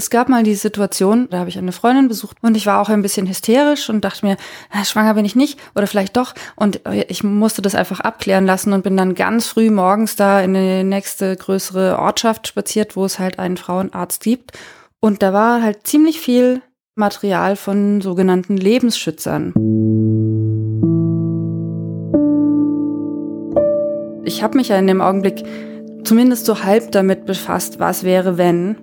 es gab mal die Situation, da habe ich eine Freundin besucht und ich war auch ein bisschen hysterisch und dachte mir, na, schwanger bin ich nicht oder vielleicht doch. Und ich musste das einfach abklären lassen und bin dann ganz früh morgens da in die nächste größere Ortschaft spaziert, wo es halt einen Frauenarzt gibt. Und da war halt ziemlich viel Material von sogenannten Lebensschützern. Ich habe mich ja in dem Augenblick zumindest so halb damit befasst, was wäre, wenn.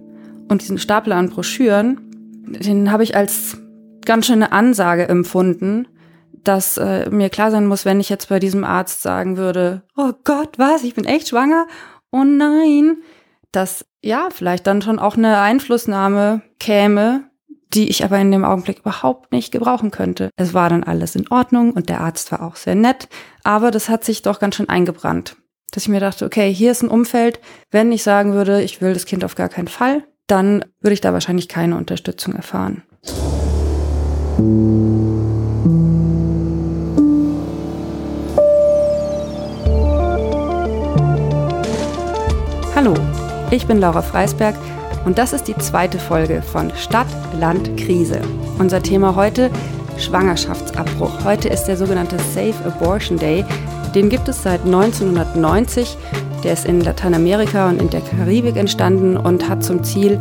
Und diesen Stapel an Broschüren, den habe ich als ganz schöne Ansage empfunden, dass äh, mir klar sein muss, wenn ich jetzt bei diesem Arzt sagen würde, oh Gott, was, ich bin echt schwanger? Oh nein, dass ja, vielleicht dann schon auch eine Einflussnahme käme, die ich aber in dem Augenblick überhaupt nicht gebrauchen könnte. Es war dann alles in Ordnung und der Arzt war auch sehr nett, aber das hat sich doch ganz schön eingebrannt. Dass ich mir dachte, okay, hier ist ein Umfeld, wenn ich sagen würde, ich will das Kind auf gar keinen Fall, dann würde ich da wahrscheinlich keine Unterstützung erfahren. Hallo, ich bin Laura Freisberg und das ist die zweite Folge von Stadt, Land, Krise. Unser Thema heute Schwangerschaftsabbruch. Heute ist der sogenannte Safe Abortion Day. Den gibt es seit 1990. Der ist in Lateinamerika und in der Karibik entstanden und hat zum Ziel,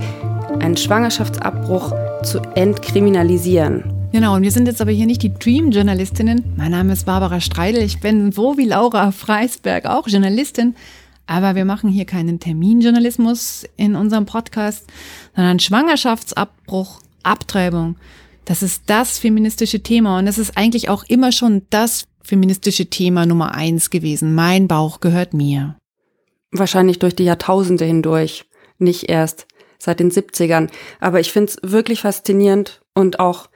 einen Schwangerschaftsabbruch zu entkriminalisieren. Genau, und wir sind jetzt aber hier nicht die Dream-Journalistinnen. Mein Name ist Barbara Streidel. Ich bin so wie Laura Freisberg auch Journalistin. Aber wir machen hier keinen Terminjournalismus in unserem Podcast, sondern Schwangerschaftsabbruch, Abtreibung. Das ist das feministische Thema und es ist eigentlich auch immer schon das feministische Thema Nummer eins gewesen. Mein Bauch gehört mir. Wahrscheinlich durch die Jahrtausende hindurch, nicht erst seit den 70ern. Aber ich finde es wirklich faszinierend und auch,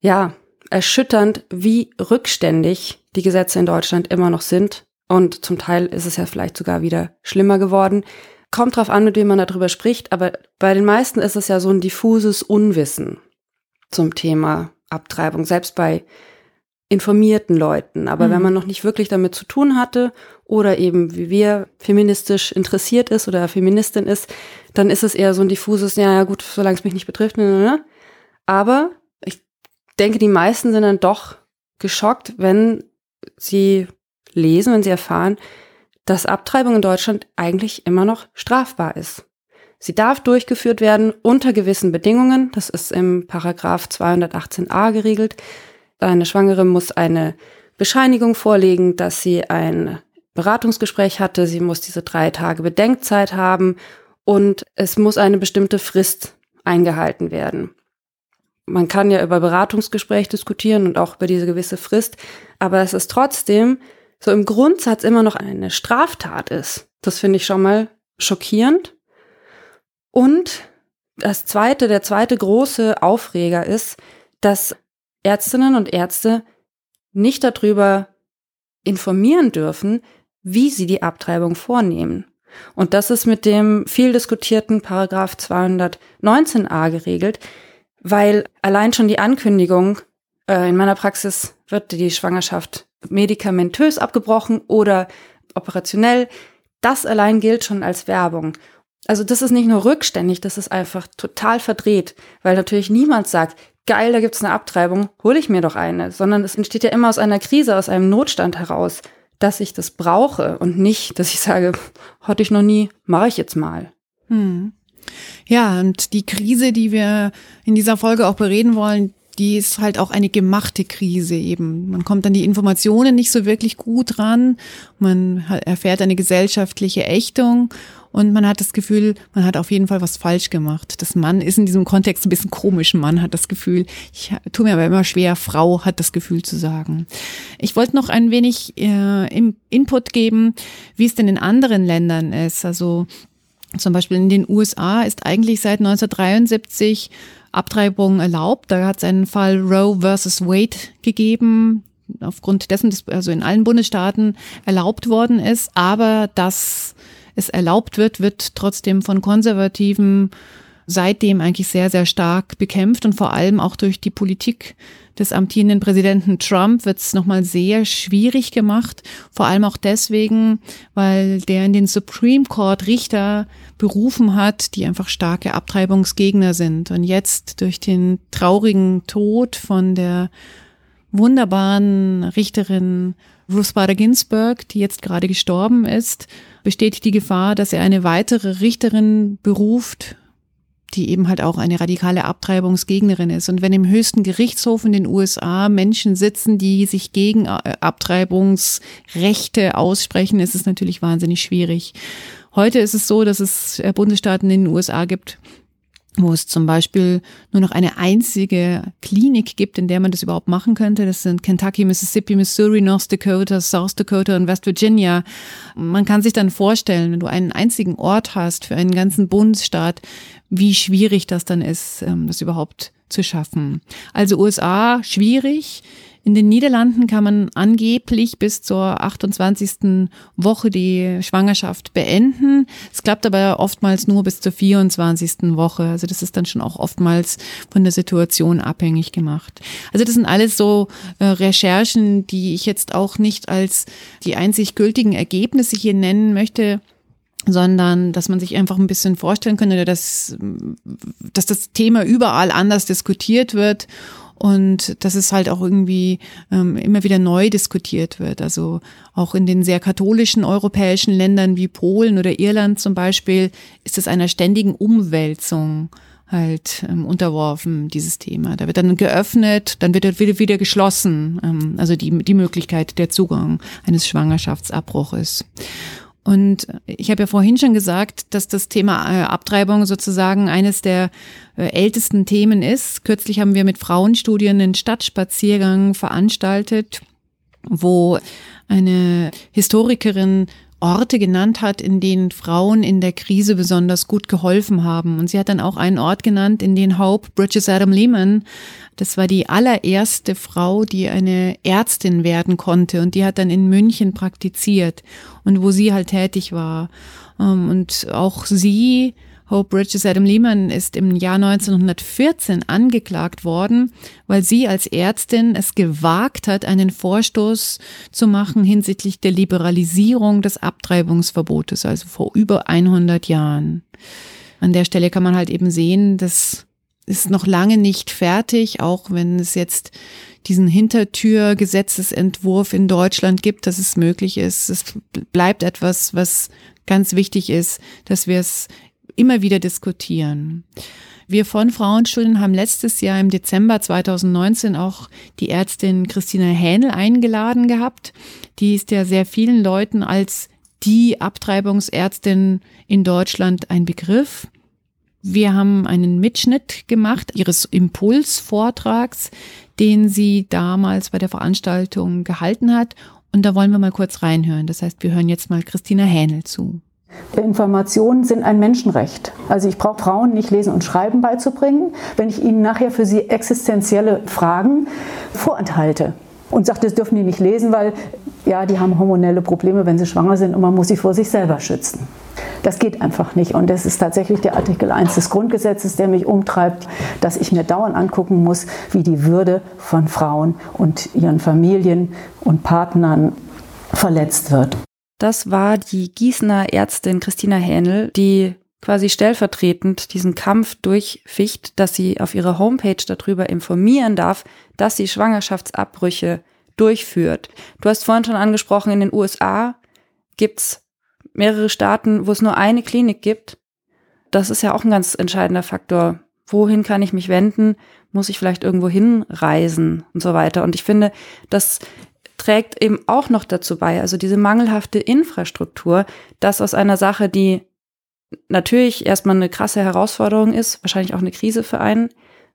ja, erschütternd, wie rückständig die Gesetze in Deutschland immer noch sind und zum Teil ist es ja vielleicht sogar wieder schlimmer geworden. Kommt drauf an, mit wem man darüber spricht, aber bei den meisten ist es ja so ein diffuses Unwissen zum Thema Abtreibung, selbst bei informierten Leuten. Aber mhm. wenn man noch nicht wirklich damit zu tun hatte oder eben wie wir feministisch interessiert ist oder Feministin ist, dann ist es eher so ein diffuses, ja, ja gut, solange es mich nicht betrifft. Ne, ne, ne. Aber ich denke, die meisten sind dann doch geschockt, wenn sie lesen, wenn sie erfahren, dass Abtreibung in Deutschland eigentlich immer noch strafbar ist. Sie darf durchgeführt werden unter gewissen Bedingungen. Das ist im Paragraph 218a geregelt. Eine Schwangere muss eine Bescheinigung vorlegen, dass sie ein Beratungsgespräch hatte. Sie muss diese drei Tage Bedenkzeit haben und es muss eine bestimmte Frist eingehalten werden. Man kann ja über Beratungsgespräch diskutieren und auch über diese gewisse Frist, aber es ist trotzdem so im Grundsatz immer noch eine Straftat ist. Das finde ich schon mal schockierend. Und das zweite, der zweite große Aufreger ist, dass Ärztinnen und Ärzte nicht darüber informieren dürfen, wie sie die Abtreibung vornehmen. Und das ist mit dem viel diskutierten Paragraph 219a geregelt, weil allein schon die Ankündigung, äh, in meiner Praxis wird die Schwangerschaft medikamentös abgebrochen oder operationell. Das allein gilt schon als Werbung. Also das ist nicht nur rückständig, das ist einfach total verdreht, weil natürlich niemand sagt, geil, da gibt's eine Abtreibung, hole ich mir doch eine, sondern es entsteht ja immer aus einer Krise, aus einem Notstand heraus, dass ich das brauche und nicht, dass ich sage, hatte ich noch nie, mache ich jetzt mal. Hm. Ja, und die Krise, die wir in dieser Folge auch bereden wollen, die ist halt auch eine gemachte Krise eben. Man kommt an die Informationen nicht so wirklich gut ran. Man erfährt eine gesellschaftliche Ächtung und man hat das Gefühl, man hat auf jeden Fall was falsch gemacht. Das Mann ist in diesem Kontext ein bisschen komisch. Mann hat das Gefühl, ich tue mir aber immer schwer, Frau hat das Gefühl zu sagen. Ich wollte noch ein wenig äh, Input geben, wie es denn in anderen Ländern ist. Also zum Beispiel in den USA ist eigentlich seit 1973 Abtreibung erlaubt. Da hat es einen Fall Roe versus Wade gegeben, aufgrund dessen, dass also in allen Bundesstaaten erlaubt worden ist. Aber dass es erlaubt wird, wird trotzdem von konservativen seitdem eigentlich sehr, sehr stark bekämpft und vor allem auch durch die Politik des amtierenden Präsidenten Trump wird es nochmal sehr schwierig gemacht. Vor allem auch deswegen, weil der in den Supreme Court Richter berufen hat, die einfach starke Abtreibungsgegner sind. Und jetzt durch den traurigen Tod von der wunderbaren Richterin Ruth Bader Ginsburg, die jetzt gerade gestorben ist, besteht die Gefahr, dass er eine weitere Richterin beruft, die eben halt auch eine radikale Abtreibungsgegnerin ist. Und wenn im höchsten Gerichtshof in den USA Menschen sitzen, die sich gegen äh, Abtreibungsrechte aussprechen, ist es natürlich wahnsinnig schwierig. Heute ist es so, dass es äh, Bundesstaaten in den USA gibt, wo es zum Beispiel nur noch eine einzige Klinik gibt, in der man das überhaupt machen könnte. Das sind Kentucky, Mississippi, Missouri, North Dakota, South Dakota und West Virginia. Man kann sich dann vorstellen, wenn du einen einzigen Ort hast für einen ganzen Bundesstaat, wie schwierig das dann ist, ähm, das überhaupt zu schaffen. Also USA schwierig. In den Niederlanden kann man angeblich bis zur 28. Woche die Schwangerschaft beenden. Es klappt aber oftmals nur bis zur 24. Woche. Also das ist dann schon auch oftmals von der Situation abhängig gemacht. Also das sind alles so äh, Recherchen, die ich jetzt auch nicht als die einzig gültigen Ergebnisse hier nennen möchte sondern dass man sich einfach ein bisschen vorstellen könnte, dass, dass das Thema überall anders diskutiert wird und dass es halt auch irgendwie ähm, immer wieder neu diskutiert wird. Also auch in den sehr katholischen europäischen Ländern wie Polen oder Irland zum Beispiel ist es einer ständigen Umwälzung halt ähm, unterworfen, dieses Thema. Da wird dann geöffnet, dann wird wieder, wieder geschlossen, ähm, also die, die Möglichkeit der Zugang eines Schwangerschaftsabbruches. Und ich habe ja vorhin schon gesagt, dass das Thema äh, Abtreibung sozusagen eines der äh, ältesten Themen ist. Kürzlich haben wir mit Frauenstudien einen Stadtspaziergang veranstaltet, wo eine Historikerin Orte genannt hat, in denen Frauen in der Krise besonders gut geholfen haben. Und sie hat dann auch einen Ort genannt, in den Hope Bridges Adam Lehman, das war die allererste Frau, die eine Ärztin werden konnte und die hat dann in München praktiziert und wo sie halt tätig war. Ähm, und auch sie Hope Bridges Adam Lehman ist im Jahr 1914 angeklagt worden, weil sie als Ärztin es gewagt hat, einen Vorstoß zu machen hinsichtlich der Liberalisierung des Abtreibungsverbotes, also vor über 100 Jahren. An der Stelle kann man halt eben sehen, dass ist noch lange nicht fertig, auch wenn es jetzt diesen Hintertür-Gesetzesentwurf in Deutschland gibt, dass es möglich ist. Es bleibt etwas, was ganz wichtig ist, dass wir es immer wieder diskutieren. Wir von Frauenstudien haben letztes Jahr im Dezember 2019 auch die Ärztin Christina Hähnel eingeladen gehabt. Die ist ja sehr vielen Leuten als die Abtreibungsärztin in Deutschland ein Begriff. Wir haben einen Mitschnitt gemacht ihres Impulsvortrags, den sie damals bei der Veranstaltung gehalten hat. Und da wollen wir mal kurz reinhören. Das heißt, wir hören jetzt mal Christina Hähnel zu. Informationen sind ein Menschenrecht. Also ich brauche Frauen nicht lesen und schreiben beizubringen, wenn ich ihnen nachher für sie existenzielle Fragen vorenthalte und sage, das dürfen die nicht lesen, weil ja, die haben hormonelle Probleme, wenn sie schwanger sind und man muss sie vor sich selber schützen. Das geht einfach nicht. Und das ist tatsächlich der Artikel 1 des Grundgesetzes, der mich umtreibt, dass ich mir dauernd angucken muss, wie die Würde von Frauen und ihren Familien und Partnern verletzt wird. Das war die Gießener Ärztin Christina Hähnel, die quasi stellvertretend diesen Kampf durchficht, dass sie auf ihrer Homepage darüber informieren darf, dass sie Schwangerschaftsabbrüche durchführt. Du hast vorhin schon angesprochen, in den USA gibt's mehrere Staaten, wo es nur eine Klinik gibt. Das ist ja auch ein ganz entscheidender Faktor. Wohin kann ich mich wenden? Muss ich vielleicht irgendwo hinreisen und so weiter? Und ich finde, das trägt eben auch noch dazu bei, also diese mangelhafte Infrastruktur, dass aus einer Sache, die natürlich erstmal eine krasse Herausforderung ist, wahrscheinlich auch eine Krise für einen,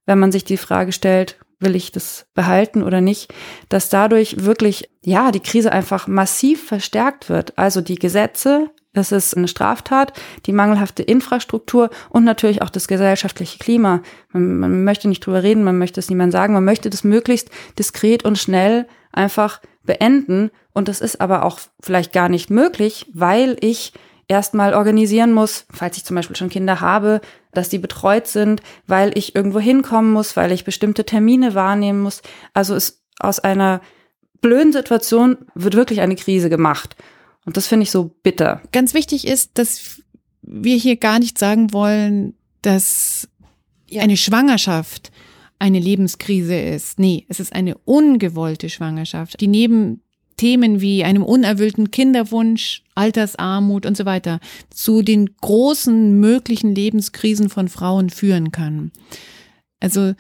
wenn man sich die Frage stellt, will ich das behalten oder nicht, dass dadurch wirklich, ja, die Krise einfach massiv verstärkt wird. Also die Gesetze, das ist eine Straftat, die mangelhafte Infrastruktur und natürlich auch das gesellschaftliche Klima. Man, man möchte nicht drüber reden, man möchte es niemand sagen, man möchte das möglichst diskret und schnell einfach beenden. Und das ist aber auch vielleicht gar nicht möglich, weil ich erstmal organisieren muss, falls ich zum Beispiel schon Kinder habe, dass die betreut sind, weil ich irgendwo hinkommen muss, weil ich bestimmte Termine wahrnehmen muss. Also ist aus einer blöden Situation wird wirklich eine Krise gemacht. Und das finde ich so bitter. Ganz wichtig ist, dass wir hier gar nicht sagen wollen, dass eine Schwangerschaft eine Lebenskrise ist. Nee, es ist eine ungewollte Schwangerschaft, die neben Themen wie einem unerfüllten Kinderwunsch, Altersarmut und so weiter zu den großen möglichen Lebenskrisen von Frauen führen kann. Also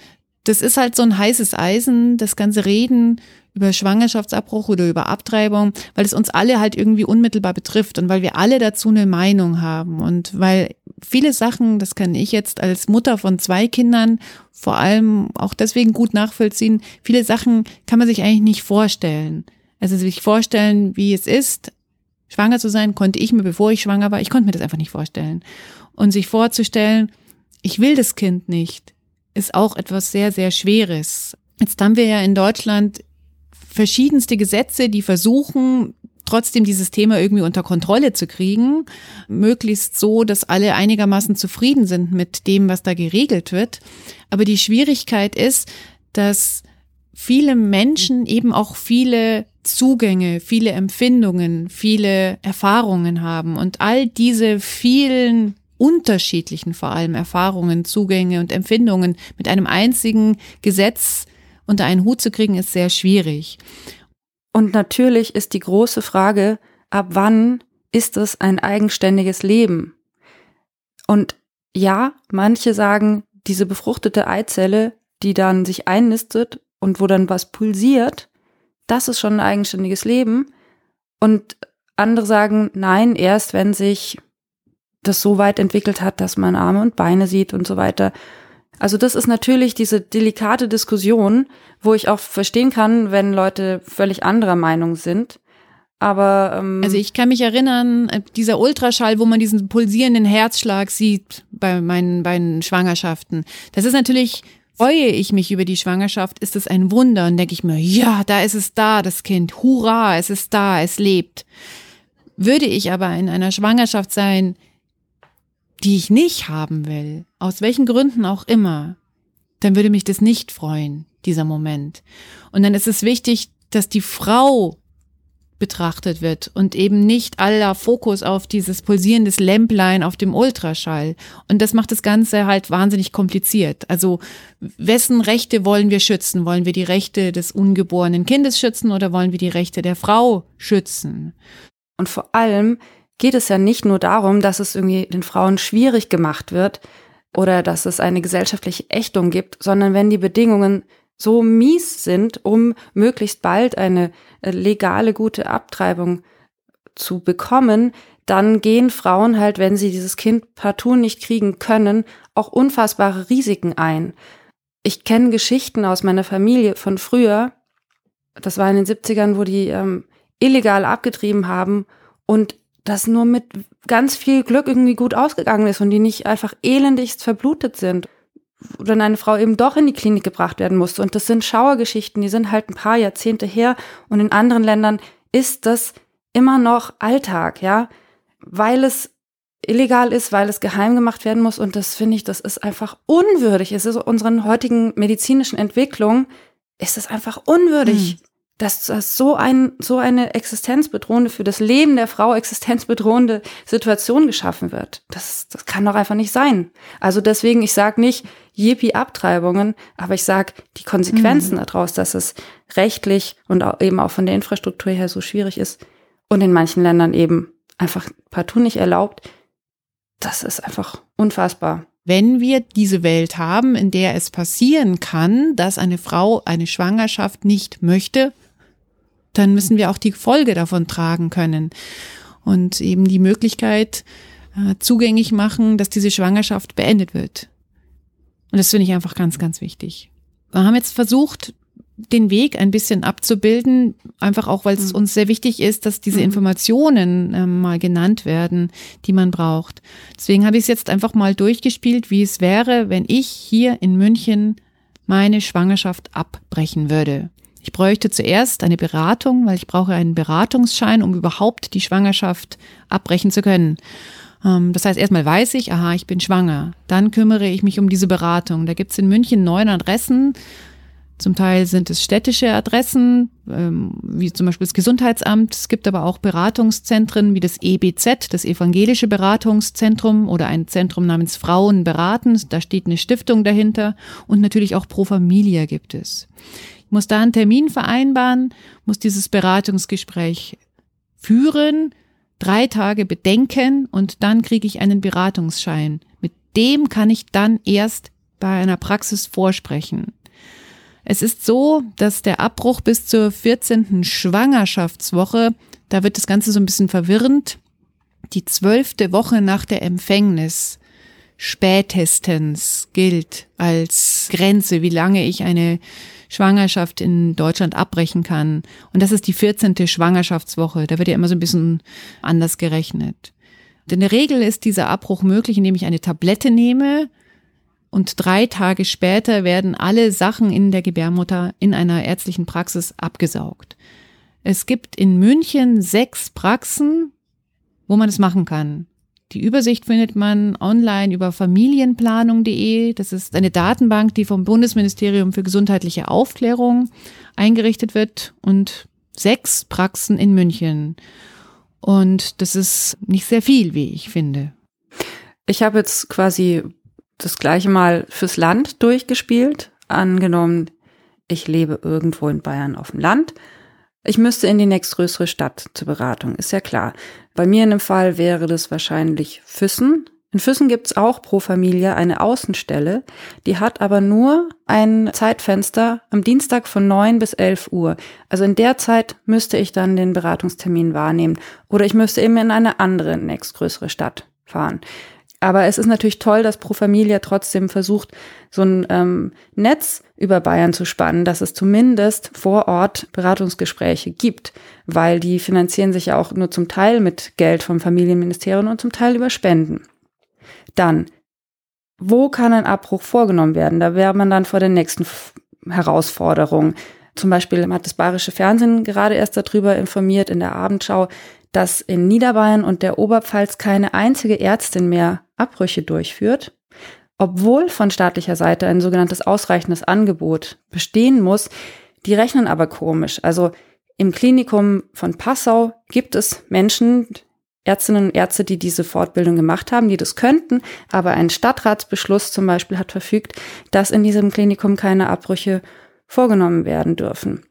das ist halt so ein heißes Eisen, das ganze Reden über Schwangerschaftsabbruch oder über Abtreibung, weil es uns alle halt irgendwie unmittelbar betrifft und weil wir alle dazu eine Meinung haben und weil viele Sachen, das kann ich jetzt als Mutter von zwei Kindern vor allem auch deswegen gut nachvollziehen, viele Sachen kann man sich eigentlich nicht vorstellen. Also sich vorstellen, wie es ist, schwanger zu sein, konnte ich mir, bevor ich schwanger war, ich konnte mir das einfach nicht vorstellen. Und sich vorzustellen, ich will das Kind nicht, ist auch etwas sehr, sehr Schweres. Jetzt haben wir ja in Deutschland verschiedenste Gesetze, die versuchen, trotzdem dieses Thema irgendwie unter Kontrolle zu kriegen, möglichst so, dass alle einigermaßen zufrieden sind mit dem, was da geregelt wird. Aber die Schwierigkeit ist, dass viele Menschen eben auch viele Zugänge, viele Empfindungen, viele Erfahrungen haben und all diese vielen unterschiedlichen vor allem Erfahrungen, Zugänge und Empfindungen mit einem einzigen Gesetz unter einen Hut zu kriegen, ist sehr schwierig. Und natürlich ist die große Frage, ab wann ist es ein eigenständiges Leben? Und ja, manche sagen, diese befruchtete Eizelle, die dann sich einnistet und wo dann was pulsiert, das ist schon ein eigenständiges Leben. Und andere sagen, nein, erst wenn sich das so weit entwickelt hat, dass man Arme und Beine sieht und so weiter. Also das ist natürlich diese delikate Diskussion, wo ich auch verstehen kann, wenn Leute völlig anderer Meinung sind. Aber ähm also ich kann mich erinnern, äh, dieser Ultraschall, wo man diesen pulsierenden Herzschlag sieht bei meinen beiden Schwangerschaften. Das ist natürlich freue ich mich über die Schwangerschaft, ist es ein Wunder und denke ich mir, ja, da ist es da, das Kind, hurra, es ist da, es lebt. Würde ich aber in einer Schwangerschaft sein, die ich nicht haben will, aus welchen Gründen auch immer, dann würde mich das nicht freuen, dieser Moment. Und dann ist es wichtig, dass die Frau betrachtet wird und eben nicht aller Fokus auf dieses pulsierendes Lämplein auf dem Ultraschall. Und das macht das Ganze halt wahnsinnig kompliziert. Also wessen Rechte wollen wir schützen? Wollen wir die Rechte des ungeborenen Kindes schützen oder wollen wir die Rechte der Frau schützen? Und vor allem geht es ja nicht nur darum, dass es irgendwie den Frauen schwierig gemacht wird oder dass es eine gesellschaftliche Ächtung gibt, sondern wenn die Bedingungen so mies sind, um möglichst bald eine äh, legale, gute Abtreibung zu bekommen, dann gehen Frauen halt, wenn sie dieses Kind partout nicht kriegen können, auch unfassbare Risiken ein. Ich kenne Geschichten aus meiner Familie von früher, das war in den 70ern, wo die ähm, illegal abgetrieben haben und das nur mit ganz viel Glück irgendwie gut ausgegangen ist und die nicht einfach elendigst verblutet sind. Oder eine Frau eben doch in die Klinik gebracht werden musste. Und das sind Schauergeschichten, die sind halt ein paar Jahrzehnte her. Und in anderen Ländern ist das immer noch Alltag, ja. Weil es illegal ist, weil es geheim gemacht werden muss. Und das finde ich, das ist einfach unwürdig. Es ist unseren heutigen medizinischen Entwicklungen, ist es einfach unwürdig. Hm dass das so ein so eine existenzbedrohende für das Leben der Frau existenzbedrohende Situation geschaffen wird. Das das kann doch einfach nicht sein. Also deswegen ich sage nicht Yippie Abtreibungen, aber ich sage die Konsequenzen mhm. daraus, dass es rechtlich und auch eben auch von der Infrastruktur her so schwierig ist und in manchen Ländern eben einfach partout nicht erlaubt. Das ist einfach unfassbar wenn wir diese Welt haben, in der es passieren kann, dass eine Frau eine Schwangerschaft nicht möchte, dann müssen wir auch die Folge davon tragen können und eben die Möglichkeit äh, zugänglich machen, dass diese Schwangerschaft beendet wird. Und das finde ich einfach ganz, ganz wichtig. Wir haben jetzt versucht, den Weg ein bisschen abzubilden, einfach auch, weil es mhm. uns sehr wichtig ist, dass diese mhm. Informationen äh, mal genannt werden, die man braucht. Deswegen habe ich es jetzt einfach mal durchgespielt, wie es wäre, wenn ich hier in München meine Schwangerschaft abbrechen würde. Ich bräuchte zuerst eine Beratung, weil ich brauche einen Beratungsschein, um überhaupt die Schwangerschaft abbrechen zu können. Ähm, das heißt, erstmal weiß ich, aha, ich bin schwanger. Dann kümmere ich mich um diese Beratung. Da gibt es in München neun Adressen. Zum Teil sind es städtische Adressen, ähm, wie zum Beispiel das Gesundheitsamt. Es gibt aber auch Beratungszentren wie das EBZ, das Evangelische Beratungszentrum oder ein Zentrum namens Frauen beraten. Da steht eine Stiftung dahinter und natürlich auch Pro Familia gibt es. Muss da einen Termin vereinbaren, muss dieses Beratungsgespräch führen, drei Tage bedenken und dann kriege ich einen Beratungsschein. Mit dem kann ich dann erst bei einer Praxis vorsprechen. Es ist so, dass der Abbruch bis zur 14. Schwangerschaftswoche, da wird das Ganze so ein bisschen verwirrend, die zwölfte Woche nach der Empfängnis spätestens gilt als Grenze, wie lange ich eine Schwangerschaft in Deutschland abbrechen kann. Und das ist die 14. Schwangerschaftswoche. Da wird ja immer so ein bisschen anders gerechnet. In der Regel ist dieser Abbruch möglich, indem ich eine Tablette nehme und drei Tage später werden alle Sachen in der Gebärmutter in einer ärztlichen Praxis abgesaugt. Es gibt in München sechs Praxen, wo man es machen kann. Die Übersicht findet man online über familienplanung.de. Das ist eine Datenbank, die vom Bundesministerium für gesundheitliche Aufklärung eingerichtet wird und sechs Praxen in München. Und das ist nicht sehr viel, wie ich finde. Ich habe jetzt quasi das gleiche mal fürs Land durchgespielt. Angenommen, ich lebe irgendwo in Bayern auf dem Land. Ich müsste in die nächstgrößere Stadt zur Beratung, ist ja klar. Bei mir in dem Fall wäre das wahrscheinlich Füssen. In Füssen gibt's auch pro Familie eine Außenstelle, die hat aber nur ein Zeitfenster am Dienstag von neun bis elf Uhr. Also in der Zeit müsste ich dann den Beratungstermin wahrnehmen oder ich müsste eben in eine andere nächstgrößere Stadt fahren. Aber es ist natürlich toll, dass Pro Familia trotzdem versucht, so ein ähm, Netz über Bayern zu spannen, dass es zumindest vor Ort Beratungsgespräche gibt, weil die finanzieren sich ja auch nur zum Teil mit Geld vom Familienministerium und zum Teil über Spenden. Dann, wo kann ein Abbruch vorgenommen werden? Da wäre man dann vor der nächsten Herausforderung. Zum Beispiel hat das Bayerische Fernsehen gerade erst darüber informiert in der Abendschau, dass in Niederbayern und der Oberpfalz keine einzige Ärztin mehr Abbrüche durchführt, obwohl von staatlicher Seite ein sogenanntes ausreichendes Angebot bestehen muss. Die rechnen aber komisch. Also im Klinikum von Passau gibt es Menschen, Ärztinnen und Ärzte, die diese Fortbildung gemacht haben, die das könnten, aber ein Stadtratsbeschluss zum Beispiel hat verfügt, dass in diesem Klinikum keine Abbrüche vorgenommen werden dürfen.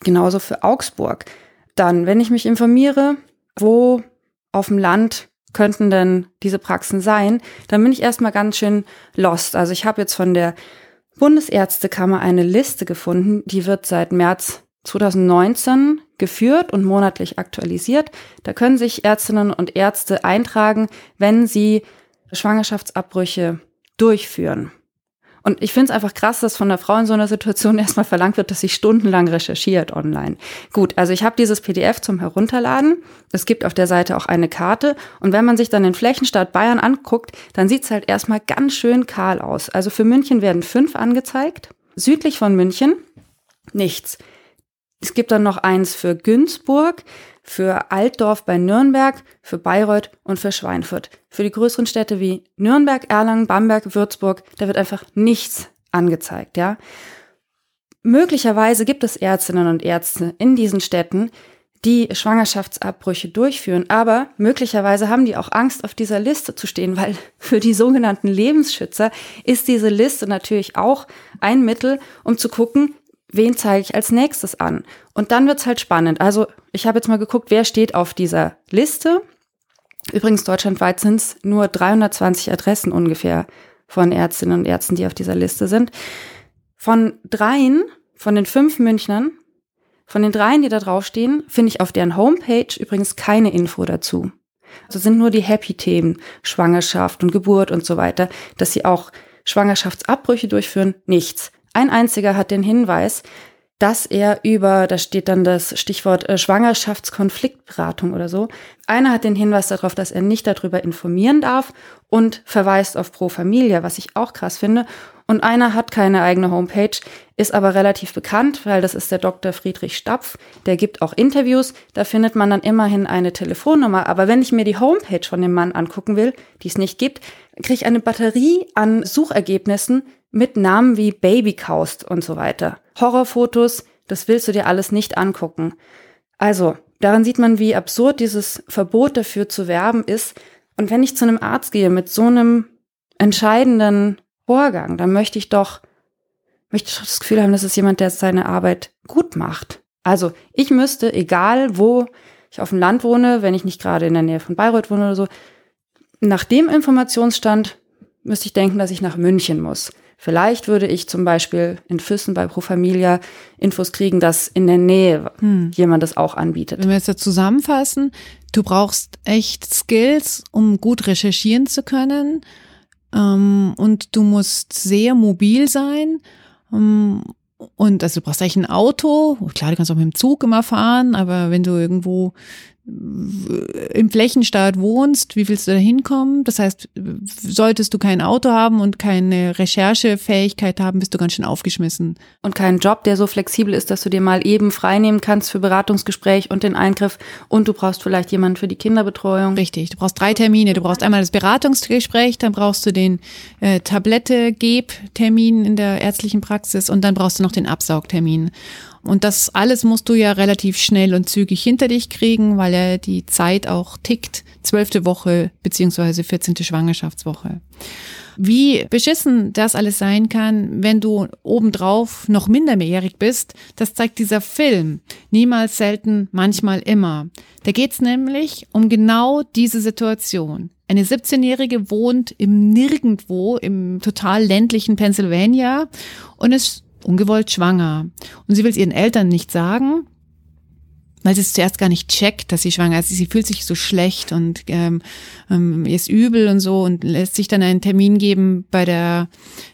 Genauso für Augsburg. Dann, wenn ich mich informiere, wo auf dem Land könnten denn diese Praxen sein, dann bin ich erstmal ganz schön lost. Also ich habe jetzt von der Bundesärztekammer eine Liste gefunden, die wird seit März 2019 geführt und monatlich aktualisiert. Da können sich Ärztinnen und Ärzte eintragen, wenn sie Schwangerschaftsabbrüche durchführen. Und ich finde es einfach krass, dass von der Frau in so einer Situation erstmal verlangt wird, dass sie stundenlang recherchiert online. Gut, also ich habe dieses PDF zum Herunterladen. Es gibt auf der Seite auch eine Karte. Und wenn man sich dann den Flächenstaat Bayern anguckt, dann sieht es halt erstmal ganz schön kahl aus. Also für München werden fünf angezeigt. Südlich von München nichts. Es gibt dann noch eins für Günzburg für Altdorf bei Nürnberg, für Bayreuth und für Schweinfurt. Für die größeren Städte wie Nürnberg, Erlangen, Bamberg, Würzburg, da wird einfach nichts angezeigt, ja. Möglicherweise gibt es Ärztinnen und Ärzte in diesen Städten, die Schwangerschaftsabbrüche durchführen, aber möglicherweise haben die auch Angst, auf dieser Liste zu stehen, weil für die sogenannten Lebensschützer ist diese Liste natürlich auch ein Mittel, um zu gucken, wen zeige ich als nächstes an? Und dann wird's halt spannend. Also ich habe jetzt mal geguckt, wer steht auf dieser Liste. Übrigens, deutschlandweit sind es nur 320 Adressen ungefähr von Ärztinnen und Ärzten, die auf dieser Liste sind. Von dreien, von den fünf Münchnern, von den dreien, die da draufstehen, finde ich auf deren Homepage übrigens keine Info dazu. Also sind nur die Happy-Themen, Schwangerschaft und Geburt und so weiter, dass sie auch Schwangerschaftsabbrüche durchführen, nichts. Ein einziger hat den Hinweis, dass er über, da steht dann das Stichwort äh, Schwangerschaftskonfliktberatung oder so. Einer hat den Hinweis darauf, dass er nicht darüber informieren darf und verweist auf Pro Familia, was ich auch krass finde. Und einer hat keine eigene Homepage, ist aber relativ bekannt, weil das ist der Dr. Friedrich Stapf. Der gibt auch Interviews. Da findet man dann immerhin eine Telefonnummer. Aber wenn ich mir die Homepage von dem Mann angucken will, die es nicht gibt, kriege ich eine Batterie an Suchergebnissen, mit Namen wie Babykaust und so weiter. Horrorfotos, das willst du dir alles nicht angucken. Also, daran sieht man, wie absurd dieses Verbot dafür zu werben ist. Und wenn ich zu einem Arzt gehe mit so einem entscheidenden Vorgang, dann möchte ich doch, möchte ich das Gefühl haben, dass es jemand, der seine Arbeit gut macht. Also, ich müsste, egal wo ich auf dem Land wohne, wenn ich nicht gerade in der Nähe von Bayreuth wohne oder so, nach dem Informationsstand müsste ich denken, dass ich nach München muss. Vielleicht würde ich zum Beispiel in Füssen bei Pro Familia Infos kriegen, dass in der Nähe hm. jemand das auch anbietet. Wenn wir jetzt da zusammenfassen, du brauchst echt Skills, um gut recherchieren zu können. Ähm, und du musst sehr mobil sein. Ähm, und also du brauchst eigentlich ein Auto. Klar, du kannst auch mit dem Zug immer fahren, aber wenn du irgendwo im Flächenstaat wohnst, wie willst du da hinkommen? Das heißt, solltest du kein Auto haben und keine Recherchefähigkeit haben, bist du ganz schön aufgeschmissen. Und keinen Job, der so flexibel ist, dass du dir mal eben freinehmen kannst für Beratungsgespräch und den Eingriff. Und du brauchst vielleicht jemanden für die Kinderbetreuung. Richtig, du brauchst drei Termine. Du brauchst einmal das Beratungsgespräch, dann brauchst du den äh, Tablette-Geb-Termin in der ärztlichen Praxis und dann brauchst du noch den Absaugtermin. Und das alles musst du ja relativ schnell und zügig hinter dich kriegen, weil ja die Zeit auch tickt. Zwölfte Woche beziehungsweise 14. Schwangerschaftswoche. Wie beschissen das alles sein kann, wenn du obendrauf noch minderjährig bist, das zeigt dieser Film. Niemals selten, manchmal immer. Da geht's nämlich um genau diese Situation. Eine 17-Jährige wohnt im Nirgendwo, im total ländlichen Pennsylvania und ist ungewollt schwanger. Und sie will es ihren Eltern nicht sagen, weil sie es zuerst gar nicht checkt, dass sie schwanger ist. Sie fühlt sich so schlecht und ähm, ähm, ist übel und so und lässt sich dann einen Termin geben bei der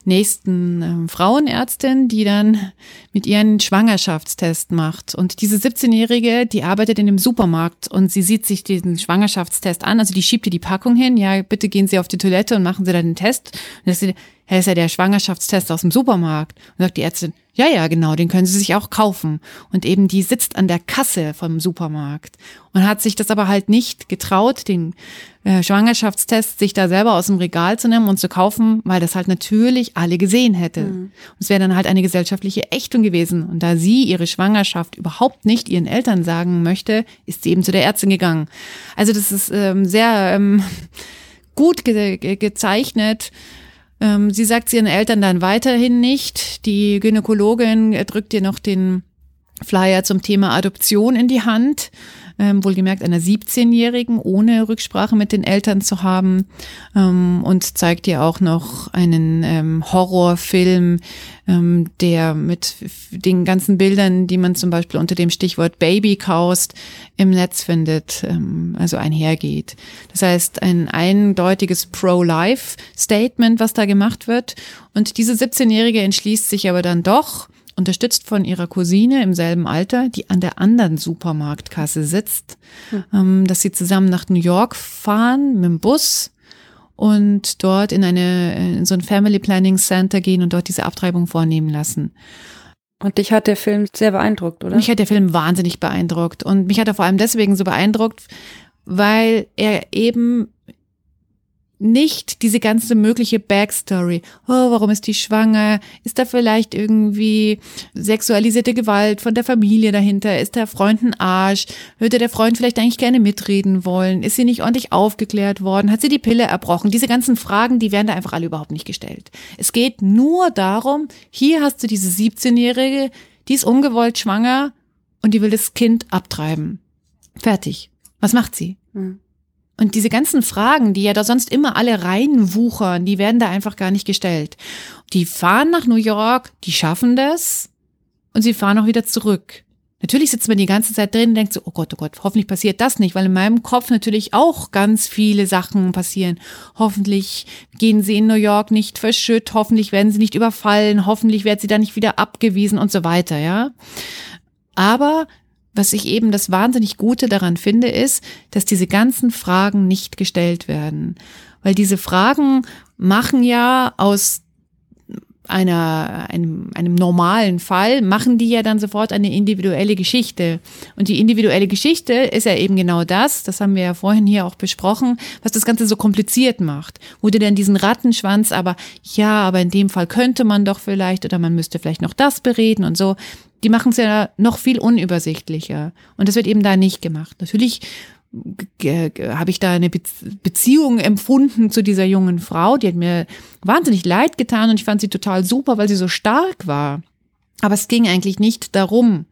nächsten ähm, Frauenärztin, die dann mit ihr einen Schwangerschaftstest macht. Und diese 17-Jährige, die arbeitet in dem Supermarkt und sie sieht sich diesen Schwangerschaftstest an. Also die schiebt ihr die Packung hin. Ja, bitte gehen Sie auf die Toilette und machen Sie da den Test. Und das hey, ist ja der Schwangerschaftstest aus dem Supermarkt. Und sagt die Ärztin, ja, ja, genau, den können Sie sich auch kaufen. Und eben die sitzt an der Kasse vom Supermarkt und hat sich das aber halt nicht getraut, den äh, Schwangerschaftstest sich da selber aus dem Regal zu nehmen und zu kaufen, weil das halt natürlich alle gesehen hätte. Mhm. Und es wäre dann halt eine gesellschaftliche Ächtung gewesen. Und da sie ihre Schwangerschaft überhaupt nicht ihren Eltern sagen möchte, ist sie eben zu der Ärztin gegangen. Also das ist ähm, sehr ähm, gut ge ge gezeichnet sie sagt ihren Eltern dann weiterhin nicht. Die Gynäkologin drückt ihr noch den Flyer zum Thema Adoption in die Hand ähm, wohlgemerkt einer 17-Jährigen, ohne Rücksprache mit den Eltern zu haben ähm, und zeigt ihr auch noch einen ähm, Horrorfilm, ähm, der mit den ganzen Bildern, die man zum Beispiel unter dem Stichwort Baby kaust, im Netz findet, ähm, also einhergeht. Das heißt, ein eindeutiges Pro-Life-Statement, was da gemacht wird. Und diese 17-Jährige entschließt sich aber dann doch, unterstützt von ihrer Cousine im selben Alter, die an der anderen Supermarktkasse sitzt, hm. dass sie zusammen nach New York fahren mit dem Bus und dort in eine in so ein Family Planning Center gehen und dort diese Abtreibung vornehmen lassen. Und dich hat der Film sehr beeindruckt, oder? Mich hat der Film wahnsinnig beeindruckt und mich hat er vor allem deswegen so beeindruckt, weil er eben nicht diese ganze mögliche Backstory. Oh, warum ist die schwanger? Ist da vielleicht irgendwie sexualisierte Gewalt von der Familie dahinter? Ist der Freund ein Arsch? Würde der Freund vielleicht eigentlich gerne mitreden wollen? Ist sie nicht ordentlich aufgeklärt worden? Hat sie die Pille erbrochen? Diese ganzen Fragen, die werden da einfach alle überhaupt nicht gestellt. Es geht nur darum, hier hast du diese 17-Jährige, die ist ungewollt schwanger und die will das Kind abtreiben. Fertig. Was macht sie? Hm. Und diese ganzen Fragen, die ja da sonst immer alle reinwuchern, die werden da einfach gar nicht gestellt. Die fahren nach New York, die schaffen das und sie fahren auch wieder zurück. Natürlich sitzt man die ganze Zeit drin und denkt so, oh Gott, oh Gott, hoffentlich passiert das nicht, weil in meinem Kopf natürlich auch ganz viele Sachen passieren. Hoffentlich gehen sie in New York nicht verschütt, hoffentlich werden sie nicht überfallen, hoffentlich wird sie dann nicht wieder abgewiesen und so weiter, ja. Aber was ich eben das wahnsinnig Gute daran finde, ist, dass diese ganzen Fragen nicht gestellt werden. Weil diese Fragen machen ja aus einer, einem, einem normalen Fall, machen die ja dann sofort eine individuelle Geschichte. Und die individuelle Geschichte ist ja eben genau das, das haben wir ja vorhin hier auch besprochen, was das Ganze so kompliziert macht. Wo du dann diesen Rattenschwanz, aber ja, aber in dem Fall könnte man doch vielleicht oder man müsste vielleicht noch das bereden und so. Die machen es ja noch viel unübersichtlicher. Und das wird eben da nicht gemacht. Natürlich habe ich da eine Beziehung empfunden zu dieser jungen Frau. Die hat mir wahnsinnig leid getan und ich fand sie total super, weil sie so stark war. Aber es ging eigentlich nicht darum,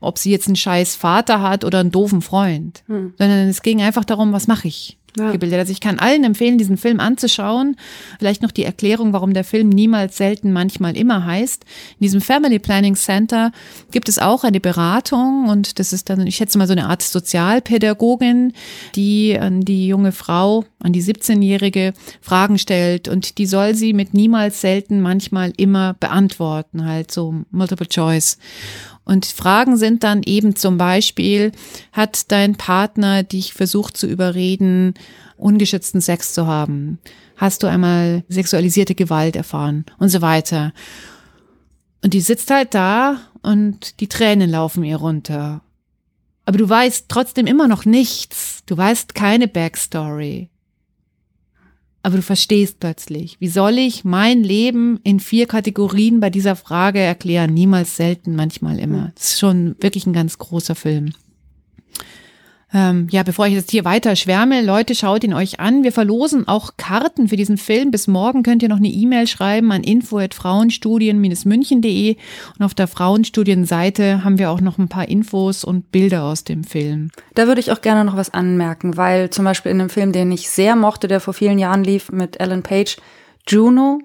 ob sie jetzt einen scheiß Vater hat oder einen doofen Freund, hm. sondern es ging einfach darum, was mache ich? Ja. gebildet. Also ich kann allen empfehlen, diesen Film anzuschauen. Vielleicht noch die Erklärung, warum der Film niemals, selten, manchmal immer heißt. In diesem Family Planning Center gibt es auch eine Beratung und das ist dann, ich schätze mal, so eine Art Sozialpädagogin, die an die junge Frau, an die 17-Jährige Fragen stellt und die soll sie mit niemals, selten, manchmal immer beantworten, halt so Multiple Choice. Und Fragen sind dann eben zum Beispiel, hat dein Partner dich versucht zu überreden, ungeschützten Sex zu haben? Hast du einmal sexualisierte Gewalt erfahren? Und so weiter. Und die sitzt halt da und die Tränen laufen ihr runter. Aber du weißt trotzdem immer noch nichts. Du weißt keine Backstory aber du verstehst plötzlich. Wie soll ich mein Leben in vier Kategorien bei dieser Frage erklären? Niemals, selten, manchmal immer. Das ist schon wirklich ein ganz großer Film. Ähm, ja, bevor ich jetzt hier weiter schwärme, Leute, schaut ihn euch an. Wir verlosen auch Karten für diesen Film. Bis morgen könnt ihr noch eine E-Mail schreiben an info@frauenstudien-münchen.de und auf der Frauenstudienseite haben wir auch noch ein paar Infos und Bilder aus dem Film. Da würde ich auch gerne noch was anmerken, weil zum Beispiel in einem Film, den ich sehr mochte, der vor vielen Jahren lief mit Ellen Page, Juno,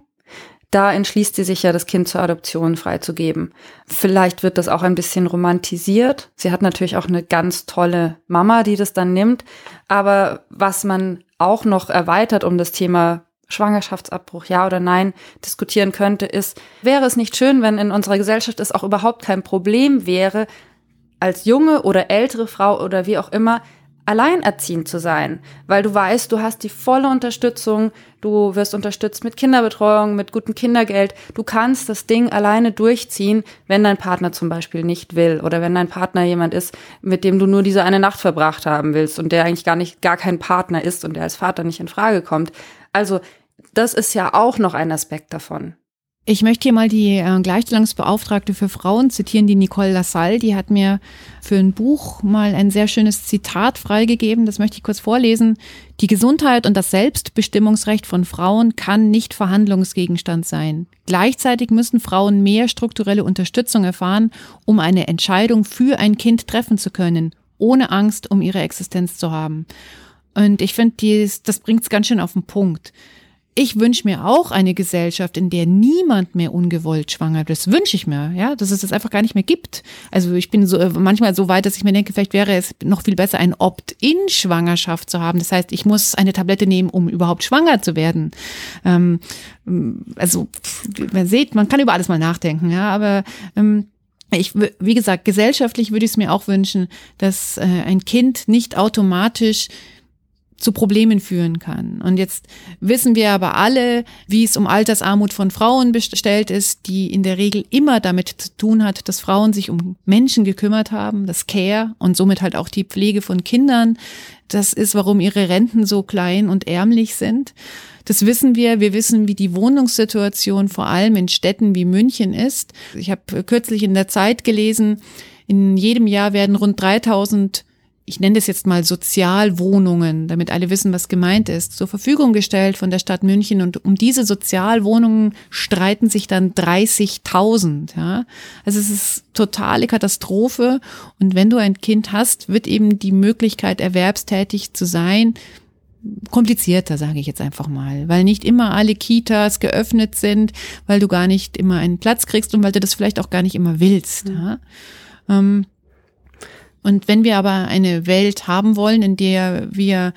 da entschließt sie sich ja, das Kind zur Adoption freizugeben. Vielleicht wird das auch ein bisschen romantisiert. Sie hat natürlich auch eine ganz tolle Mama, die das dann nimmt. Aber was man auch noch erweitert um das Thema Schwangerschaftsabbruch, ja oder nein, diskutieren könnte, ist, wäre es nicht schön, wenn in unserer Gesellschaft es auch überhaupt kein Problem wäre, als junge oder ältere Frau oder wie auch immer alleinerziehend zu sein, weil du weißt, du hast die volle Unterstützung, du wirst unterstützt mit Kinderbetreuung, mit gutem Kindergeld, du kannst das Ding alleine durchziehen, wenn dein Partner zum Beispiel nicht will oder wenn dein Partner jemand ist, mit dem du nur diese eine Nacht verbracht haben willst und der eigentlich gar nicht, gar kein Partner ist und der als Vater nicht in Frage kommt. Also, das ist ja auch noch ein Aspekt davon. Ich möchte hier mal die äh, Gleichstellungsbeauftragte für Frauen zitieren, die Nicole Lassalle. Die hat mir für ein Buch mal ein sehr schönes Zitat freigegeben. Das möchte ich kurz vorlesen. Die Gesundheit und das Selbstbestimmungsrecht von Frauen kann nicht Verhandlungsgegenstand sein. Gleichzeitig müssen Frauen mehr strukturelle Unterstützung erfahren, um eine Entscheidung für ein Kind treffen zu können, ohne Angst um ihre Existenz zu haben. Und ich finde, das bringt es ganz schön auf den Punkt ich wünsche mir auch eine Gesellschaft, in der niemand mehr ungewollt schwanger wird. Das wünsche ich mir, ja, dass es das einfach gar nicht mehr gibt. Also ich bin so manchmal so weit, dass ich mir denke, vielleicht wäre es noch viel besser, ein Opt-in-Schwangerschaft zu haben. Das heißt, ich muss eine Tablette nehmen, um überhaupt schwanger zu werden. Ähm, also man sieht, man kann über alles mal nachdenken, ja, aber ähm, ich, wie gesagt, gesellschaftlich würde ich es mir auch wünschen, dass äh, ein Kind nicht automatisch zu Problemen führen kann. Und jetzt wissen wir aber alle, wie es um Altersarmut von Frauen bestellt ist, die in der Regel immer damit zu tun hat, dass Frauen sich um Menschen gekümmert haben, das Care und somit halt auch die Pflege von Kindern. Das ist, warum ihre Renten so klein und ärmlich sind. Das wissen wir. Wir wissen, wie die Wohnungssituation vor allem in Städten wie München ist. Ich habe kürzlich in der Zeit gelesen, in jedem Jahr werden rund 3000 ich nenne das jetzt mal Sozialwohnungen, damit alle wissen, was gemeint ist, zur Verfügung gestellt von der Stadt München. Und um diese Sozialwohnungen streiten sich dann 30.000. Ja? Also es ist totale Katastrophe. Und wenn du ein Kind hast, wird eben die Möglichkeit, erwerbstätig zu sein, komplizierter, sage ich jetzt einfach mal, weil nicht immer alle Kitas geöffnet sind, weil du gar nicht immer einen Platz kriegst und weil du das vielleicht auch gar nicht immer willst. Ja? Ähm, Und wenn wir aber eine Welt haben wollen, in der wir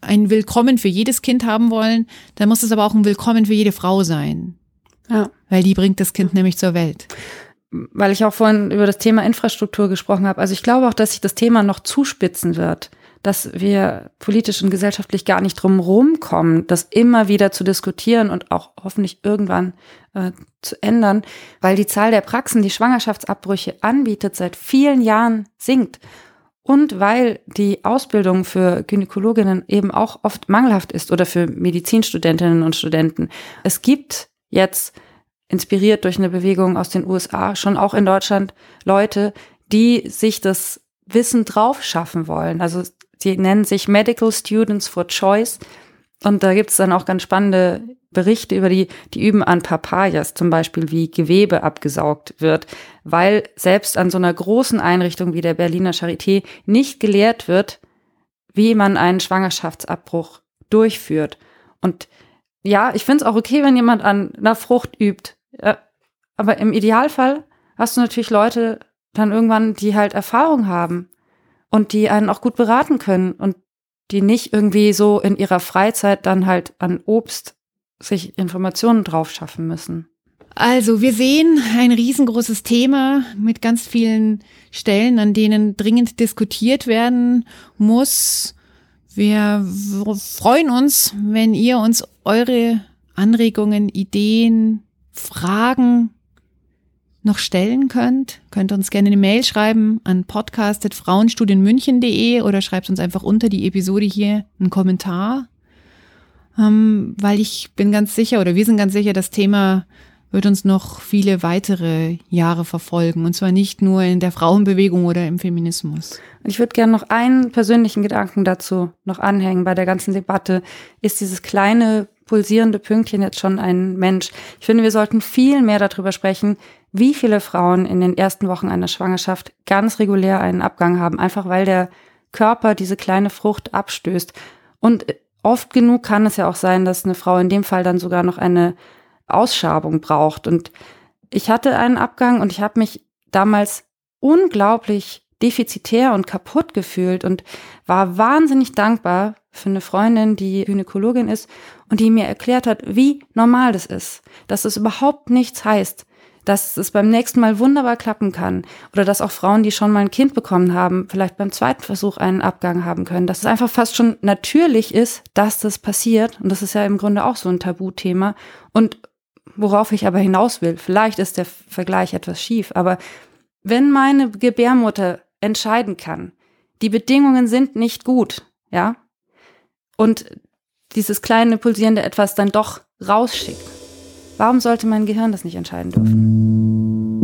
ein Willkommen für jedes Kind haben wollen, dann muss es aber auch ein Willkommen für jede Frau sein. Ja. Weil die bringt das Kind nämlich zur Welt. Weil ich auch vorhin über das Thema Infrastruktur gesprochen habe. Also ich glaube auch, dass sich das Thema noch zuspitzen wird dass wir politisch und gesellschaftlich gar nicht drum rumkommen, das immer wieder zu diskutieren und auch hoffentlich irgendwann äh, zu ändern, weil die Zahl der Praxen, die Schwangerschaftsabbrüche anbietet, seit vielen Jahren sinkt. Und weil die Ausbildung für Gynäkologinnen eben auch oft mangelhaft ist oder für Medizinstudentinnen und Studenten. Es gibt jetzt, inspiriert durch eine Bewegung aus den USA, schon auch in Deutschland Leute, die sich das Wissen drauf schaffen wollen. Also die nennen sich Medical Students for Choice. Und da gibt's dann auch ganz spannende Berichte über die, die üben an Papayas, zum Beispiel, wie Gewebe abgesaugt wird, weil selbst an so einer großen Einrichtung wie der Berliner Charité nicht gelehrt wird, wie man einen Schwangerschaftsabbruch durchführt. Und ja, ich finde es auch okay, wenn jemand an einer Frucht übt. Aber im Idealfall hast du natürlich Leute dann irgendwann, die halt Erfahrung haben und die einen auch gut beraten können und die nicht irgendwie so in ihrer Freizeit dann halt an Obst sich Informationen drauf schaffen müssen. Also wir sehen ein riesengroßes Thema mit ganz vielen Stellen, an denen dringend diskutiert werden muss. Wir freuen uns, wenn ihr uns eure Anregungen, Ideen, Fragen noch stellen könnt. Könnt uns gerne eine Mail schreiben an podcast.frauenstudienmünchen.de oder schreibt uns einfach unter die Episode hier einen Kommentar. Ähm, weil ich bin ganz sicher oder wir sind ganz sicher, das Thema wird uns noch viele weitere Jahre verfolgen. Und zwar nicht nur in der Frauenbewegung oder im Feminismus. Ich würde gerne noch einen persönlichen Gedanken dazu noch anhängen bei der ganzen Debatte. Ist dieses kleine pulsierende Pünktchen jetzt schon ein Mensch? Ich finde, wir sollten viel mehr darüber sprechen, wie viele Frauen in den ersten Wochen einer Schwangerschaft ganz regulär einen Abgang haben, einfach weil der Körper diese kleine Frucht abstößt. Und oft genug kann es ja auch sein, dass eine Frau in dem Fall dann sogar noch eine Ausschabung braucht. Und ich hatte einen Abgang und ich habe mich damals unglaublich defizitär und kaputt gefühlt und war wahnsinnig dankbar für eine Freundin, die Gynäkologin ist und die mir erklärt hat, wie normal das ist, dass es überhaupt nichts heißt, dass es beim nächsten Mal wunderbar klappen kann oder dass auch Frauen, die schon mal ein Kind bekommen haben, vielleicht beim zweiten Versuch einen Abgang haben können, dass es einfach fast schon natürlich ist, dass das passiert. Und das ist ja im Grunde auch so ein Tabuthema. Und worauf ich aber hinaus will, vielleicht ist der Vergleich etwas schief, aber wenn meine Gebärmutter entscheiden kann, die Bedingungen sind nicht gut, ja, und dieses kleine pulsierende etwas dann doch rausschickt, Warum sollte mein Gehirn das nicht entscheiden dürfen?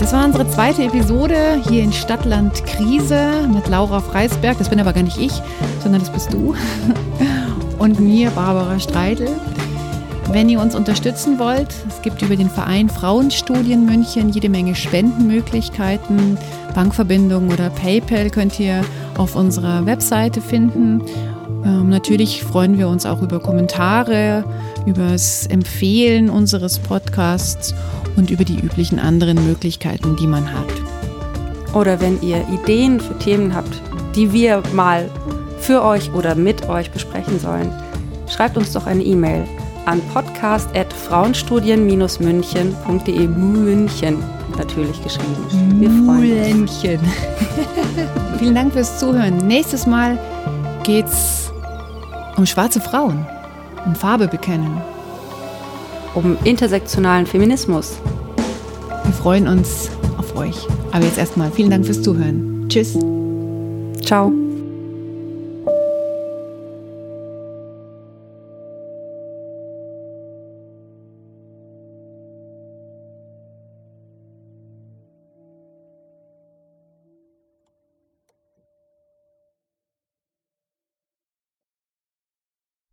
Das war unsere zweite Episode hier in Stadtland Krise mit Laura Freisberg. Das bin aber gar nicht ich, sondern das bist du. Und mir, Barbara Streidel. Wenn ihr uns unterstützen wollt, es gibt über den Verein Frauenstudien München jede Menge Spendenmöglichkeiten, Bankverbindungen oder PayPal könnt ihr auf unserer Webseite finden. Ähm, natürlich freuen wir uns auch über Kommentare, über das Empfehlen unseres Podcasts und über die üblichen anderen Möglichkeiten, die man hat. Oder wenn ihr Ideen für Themen habt, die wir mal für euch oder mit euch besprechen sollen, schreibt uns doch eine E-Mail an podcast.frauenstudien-münchen.de München natürlich geschrieben. Wir freuen uns. Vielen Dank fürs Zuhören. Nächstes Mal geht's um schwarze Frauen, um Farbe bekennen, um intersektionalen Feminismus. Wir freuen uns auf euch. Aber jetzt erstmal vielen Dank fürs Zuhören. Tschüss. Ciao.